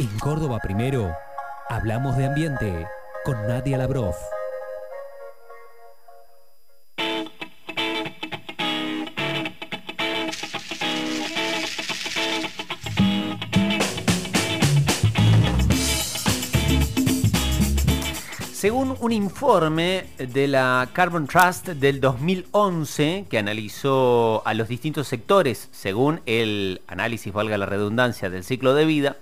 En Córdoba Primero, hablamos de ambiente con Nadia Labrov. Según un informe de la Carbon Trust del 2011 que analizó a los distintos sectores según el análisis, valga la redundancia, del ciclo de vida,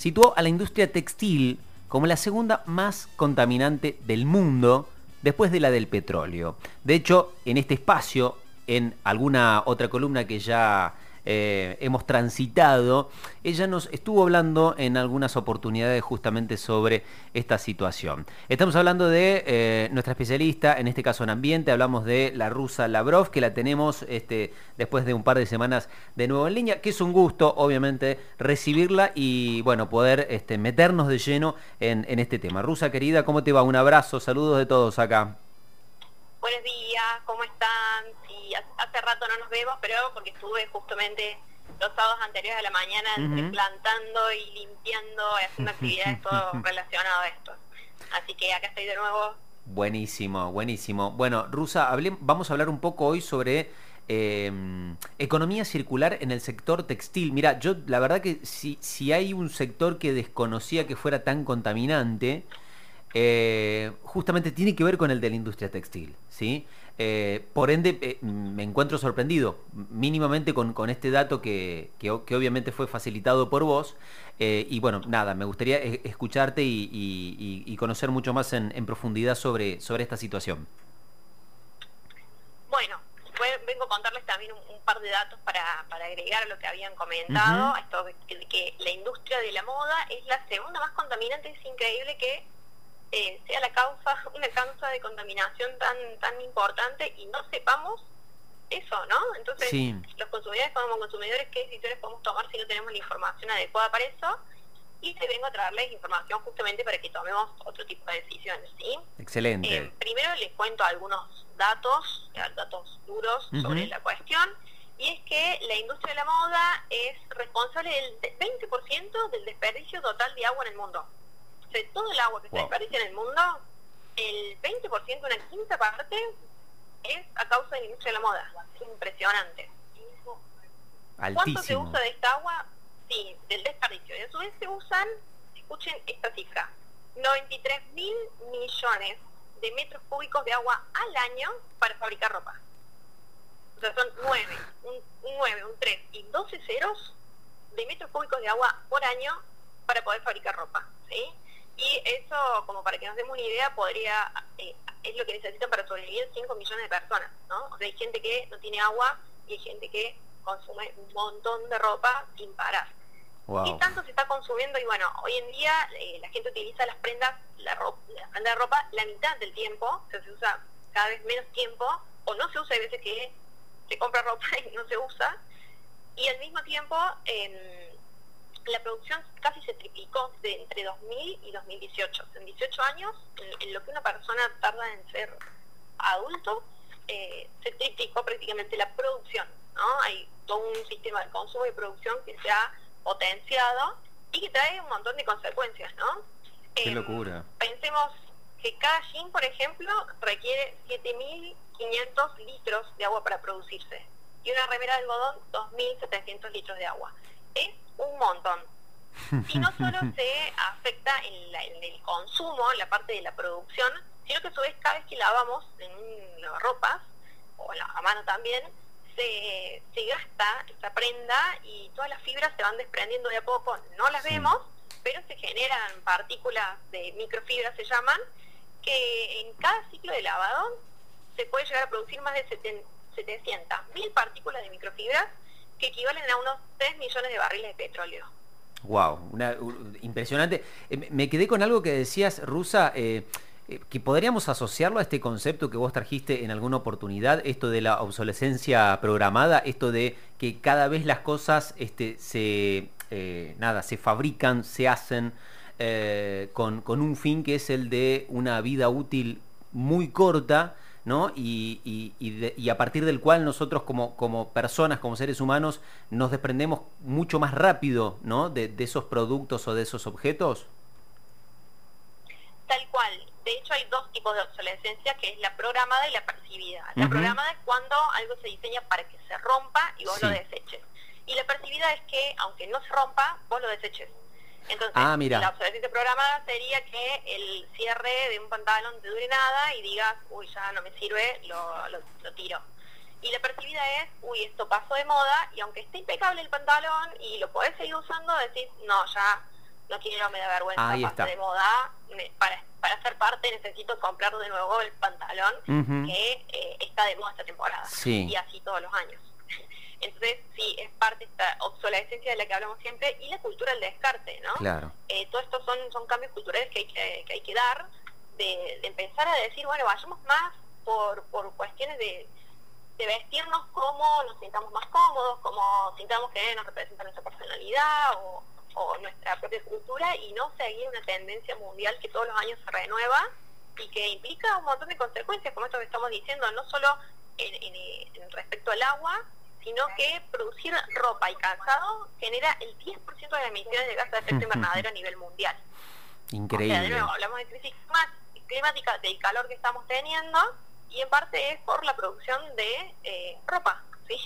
situó a la industria textil como la segunda más contaminante del mundo después de la del petróleo. De hecho, en este espacio, en alguna otra columna que ya eh, hemos transitado, ella nos estuvo hablando en algunas oportunidades justamente sobre esta situación. Estamos hablando de eh, nuestra especialista, en este caso en ambiente, hablamos de la rusa Lavrov, que la tenemos este, después de un par de semanas de nuevo en línea, que es un gusto, obviamente, recibirla y, bueno, poder este, meternos de lleno en, en este tema. Rusa querida, ¿cómo te va? Un abrazo, saludos de todos acá. Buenos días, ¿cómo están? Hace rato no nos vemos, pero porque estuve justamente los sábados anteriores a la mañana plantando y limpiando, haciendo actividades todo relacionado a esto. Así que acá estoy de nuevo. Buenísimo, buenísimo. Bueno, Rusa, vamos a hablar un poco hoy sobre em, economía circular en el sector textil. Mira, yo la verdad que si, si hay un sector que desconocía que fuera tan contaminante, eh, justamente tiene que ver con el de la industria textil. ¿sí? Eh, por ende, eh, me encuentro sorprendido mínimamente con, este dato que, obviamente fue facilitado por vos. y bueno, nada, me gustaría escucharte y, conocer mucho más en, profundidad sobre, sobre esta situación. Bueno, vengo a contarles también un, par de datos para, agregar a lo que habían comentado, esto que, que la industria de la moda es la segunda más contaminante, es increíble que eh, sea la causa, una causa de contaminación tan, tan importante y no sepamos eso, ¿no? Entonces, los consumidores como consumidores, ¿qué decisiones podemos tomar si no tenemos la información adecuada para eso? Y te vengo a traerles información justamente para que tomemos otro tipo de decisiones, ¿sí? Excelente. Eh, primero les cuento algunos datos, eh, datos duros sobre la cuestión, y es que la industria de la moda es responsable del 20% del desperdicio total de agua en el mundo de todo el agua que se desperdicia en el mundo, el 20%, una quinta parte, es a causa de la industria de la moda. Es impresionante. ¿Cuánto se usa de esta agua? Sí, del desperdicio. Y a su vez se usan, escuchen esta cifra, 93 mil millones de metros cúbicos de agua al año para fabricar ropa. O sea, son 9, un, un 9, un 3 y 12 ceros de metros cúbicos de agua por año para poder fabricar ropa. ¿sí? Y eso, como para que nos demos una idea, podría eh, es lo que necesitan para sobrevivir 5 millones de personas, ¿no? O sea, hay gente que no tiene agua y hay gente que consume un montón de ropa sin parar. Y tanto se está consumiendo y bueno, hoy en día eh, la gente utiliza las prendas, la, ropa, la prenda de ropa la mitad del tiempo, o sea, se usa cada vez menos tiempo, o no se usa, hay veces que se compra ropa y no se usa, y al mismo tiempo... Eh, la producción casi se triplicó de entre 2000 y 2018. En 18 años, en, lo que una persona tarda en ser adulto, eh, se triplicó prácticamente la producción. ¿no? Hay todo un sistema de consumo y producción que se ha potenciado y que trae un montón de consecuencias. ¿no? Qué em, locura. Pensemos que cada jean, por ejemplo, requiere 7.500 litros de agua para producirse y una remera de algodón 2.700 litros de agua. Es un montón. Y no solo se afecta en, el consumo, en la parte de la producción, sino que a su vez cada vez que lavamos en ropas, o a mano también, se, se gasta esta prenda y todas las fibras se van desprendiendo de a poco. No las vemos, pero se generan partículas de microfibras, se llaman, que en cada ciclo de lavado se puede llegar a producir más de 700.000 partículas de microfibras que equivalen a unos 3 millones de barriles de petróleo. Wow, una, impresionante. Eh, me quedé con algo que decías, Rusa, eh, eh, que podríamos asociarlo a este concepto que vos trajiste en alguna oportunidad, esto de la obsolescencia programada, esto de que cada vez las cosas este, se, nada, se fabrican, se hacen con, con un fin que es el de una vida útil muy corta ¿no? Y, y, a partir del cual nosotros como, como personas, como seres humanos, nos desprendemos mucho más rápido, ¿no? De, esos productos o de esos objetos. Tal cual. De hecho, hay dos tipos de obsolescencia, que es la programada y la percibida. La programada es cuando algo se diseña para que se rompa y vos lo deseches. Y la percibida es que, aunque no se rompa, vos lo deseches. Entonces, ah, la obsolescencia programada sería que el cierre de un pantalón te dure nada y digas, uy, ya no me sirve, lo, lo, tiro. Y la percibida es, uy, esto pasó de moda y aunque esté impecable el pantalón y lo podés seguir usando, decís, no, ya no quiero, me da vergüenza, pasó de moda, para, para ser parte necesito comprar de nuevo el pantalón que eh, está de moda esta temporada. Y así todos los años. Entonces, sí, es parte de esta obsolescencia de la que hablamos siempre y la cultura del descarte, ¿no? Claro. Eh, todo esto son, son cambios culturales que hay que, que, hay que dar, de, empezar a decir, bueno, vayamos más por, por cuestiones de, de vestirnos como nos sintamos más cómodos, como sintamos que nos representa nuestra personalidad o, o nuestra propia cultura y no seguir una tendencia mundial que todos los años se renueva y que implica un montón de consecuencias, como esto que estamos diciendo, no solo en, en respecto al agua, sino que producir ropa y calzado genera el 10% de las emisiones de gases de efecto invernadero a nivel mundial. Increíble. de nuevo, hablamos de crisis climática, del calor que estamos teniendo, y en parte es por la producción de eh, ropa. ¿sí?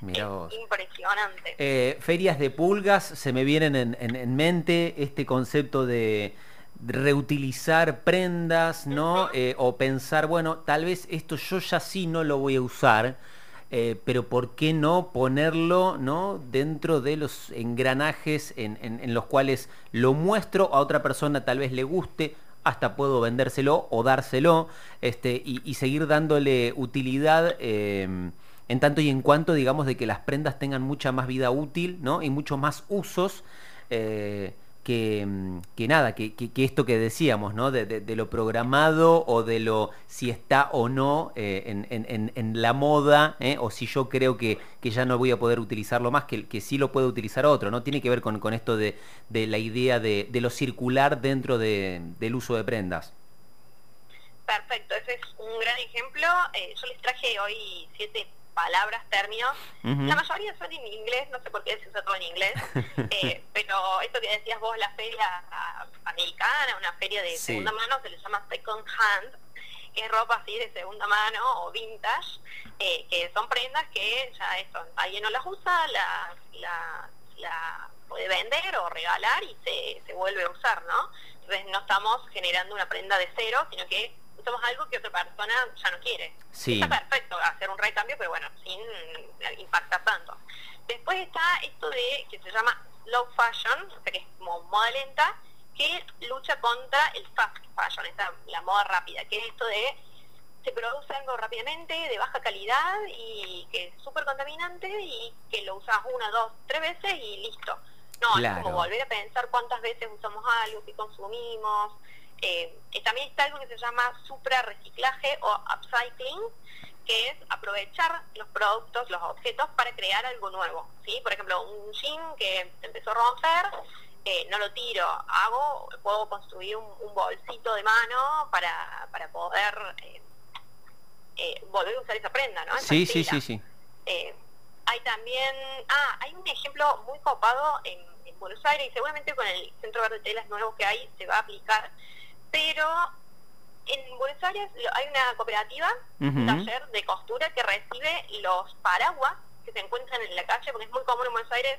Impresionante. Eh, ferias de pulgas, se me vienen en, en, mente este concepto de reutilizar prendas, ¿no? Eh, o pensar, bueno, tal vez esto yo ya sí no lo voy a usar, eh, pero ¿por qué no ponerlo ¿no? dentro de los engranajes en, en, los cuales lo muestro, a otra persona tal vez le guste, hasta puedo vendérselo o dárselo este, y, seguir dándole utilidad em, en tanto y en cuanto, digamos, de que las prendas tengan mucha más vida útil ¿no? y muchos más usos. Eh, Mm, que, nada, que, esto que decíamos, ¿no? De, lo programado o de lo si está o no eh, en, la moda, ¿eh? o si yo creo que, ya no voy a poder utilizarlo más, que, que sí lo puede utilizar otro, ¿no? Tiene que ver con, esto de, la idea de, lo circular dentro del uso de prendas. Perfecto, ese es un gran ejemplo. Eh, yo les traje hoy siete palabras, términos. La mayoría son en inglés, no sé por qué se usa todo en inglés, eh, pero esto que decías vos, la feria americana, una feria de segunda mano, se le llama second hand, que es ropa así de segunda mano o vintage, eh, que son prendas que ya eso, alguien no las usa, la, la, la puede vender o regalar y se, se vuelve a usar, ¿no? Entonces no estamos generando una prenda de cero, sino que usamos algo que otra persona ya no quiere. Está perfecto hacer un recambio, pero bueno, sin impactar tanto. Después está esto de que se llama slow fashion, o sea que es como moda lenta, que lucha contra el fast fashion, esta, la moda rápida, que es esto de se produce algo rápidamente, de baja calidad y que es súper contaminante y que lo usas una, dos, tres veces y listo. No, es como volver a pensar cuántas veces usamos algo, que consumimos, eh, también está algo que se llama supra-reciclaje o upcycling, que es aprovechar los productos, los objetos para crear algo nuevo. ¿sí? Por ejemplo, un jean que empezó a romper, eh, no lo tiro, hago, puedo construir un, bolsito de mano para, para poder eh, eh, volver a usar esa prenda, ¿no? sí, sí, sí, sí, hay también, ah, hay un ejemplo muy copado en, en Buenos Aires y seguramente con el Centro Verde de Telas nuevo que hay se va a aplicar pero en Buenos Aires hay una cooperativa, un taller de costura que recibe los paraguas que se encuentran en la calle, porque es muy común en Buenos Aires,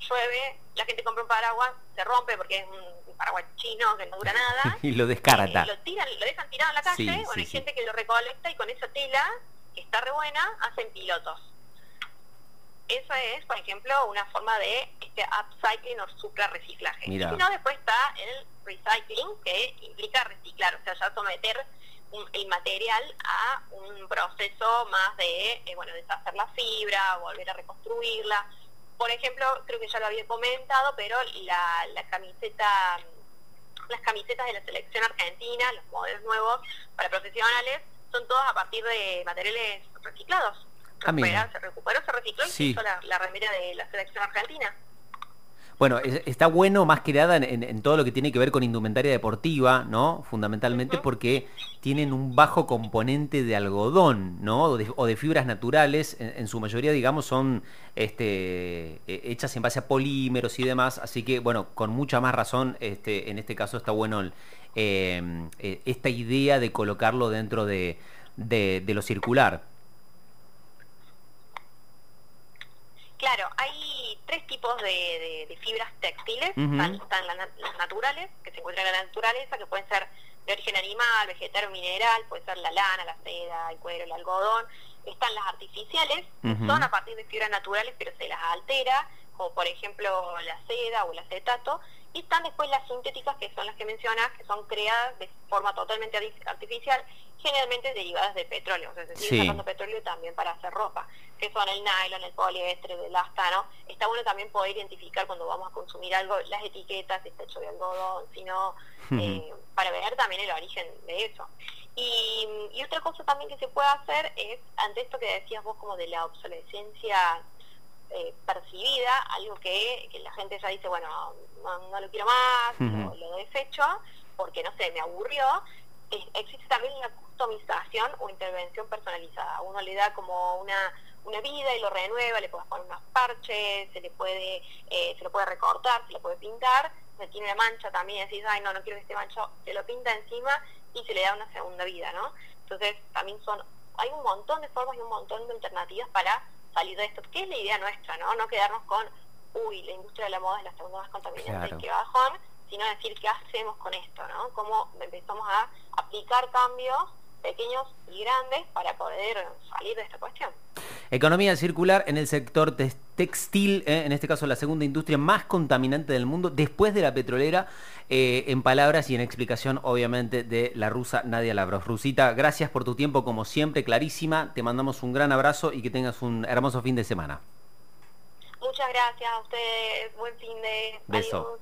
llueve, la gente compra un paraguas, se rompe porque es un paraguas chino que no dura nada. y lo descarta. Eh, lo tiran, lo dejan tirado en la calle, bueno, hay gente que lo recolecta y con esa tela, que está re buena, hacen pilotos. Esa es, por ejemplo, una forma de este upcycling o supra reciclaje. Y si no, después está el recycling, que implica reciclar, o sea, ya someter el material a un proceso más de, eh, bueno, deshacer la fibra, volver a reconstruirla. Por ejemplo, creo que ya lo había comentado, pero la, la camiseta, las camisetas de la selección argentina, los modelos nuevos para profesionales, son todos a partir de materiales reciclados. Ah, se recuperó, se recicló y se hizo la, la remera de la selección argentina. Bueno, está bueno más que nada en, todo lo que tiene que ver con indumentaria deportiva, ¿no? Fundamentalmente porque tienen un bajo componente de algodón, ¿no? O de, fibras naturales, en, su mayoría, digamos, son este, e, hechas en base a polímeros y demás, así que, bueno, con mucha más razón, este, en este caso está bueno em, e, esta idea de colocarlo dentro de, de lo circular. Claro, hay tres tipos de, fibras textiles. están, las, naturales, que se encuentran en la naturaleza, que pueden ser de origen animal, vegetal o mineral, puede ser la lana, la seda, el cuero, el algodón. Están las artificiales, son a partir de fibras naturales, pero se las altera, como por ejemplo la seda o el acetato. Y están después las sintéticas, que son las que mencionas, que son creadas de forma totalmente artificial, generalmente derivadas de petróleo. O sea, se sigue sacando petróleo también para hacer ropa, que son el nylon, el poliéster, el astano. Está bueno también poder identificar cuando vamos a consumir algo, las etiquetas, si está hecho de algodón, sino eh, para ver también el origen de eso. Y, y otra cosa también que se puede hacer es, ante esto que decías vos como de la obsolescencia eh, percibida, algo que, la gente ya dice, bueno, no, lo quiero más, lo, desecho, porque no sé, me aburrió. Existe también una customización o intervención personalizada. Uno le da como una, una vida y lo renueva, le puedes poner unos parches, se le puede, eh, se lo puede recortar, se lo puede pintar, se tiene una mancha también, decís, ay no, no quiero que esté manchado, se lo pinta encima y se le da una segunda vida, ¿no? Entonces también son, hay un montón de formas y un montón de alternativas para salir de esto, que es la idea nuestra, ¿no? No quedarnos con, uy, la industria de la moda es la segunda más contaminante, que bajón, sino decir qué hacemos con esto, ¿no? Cómo empezamos a aplicar cambios pequeños y grandes para poder salir de esta cuestión. Economía circular en el sector textil, eh, en este caso la segunda industria más contaminante del mundo, después de la petrolera, eh, en palabras y en explicación obviamente de la rusa Nadia Labros. Rusita, gracias por tu tiempo como siempre, clarísima, te mandamos un gran abrazo y que tengas un hermoso fin de semana. Muchas gracias a ustedes, buen fin de... Beso.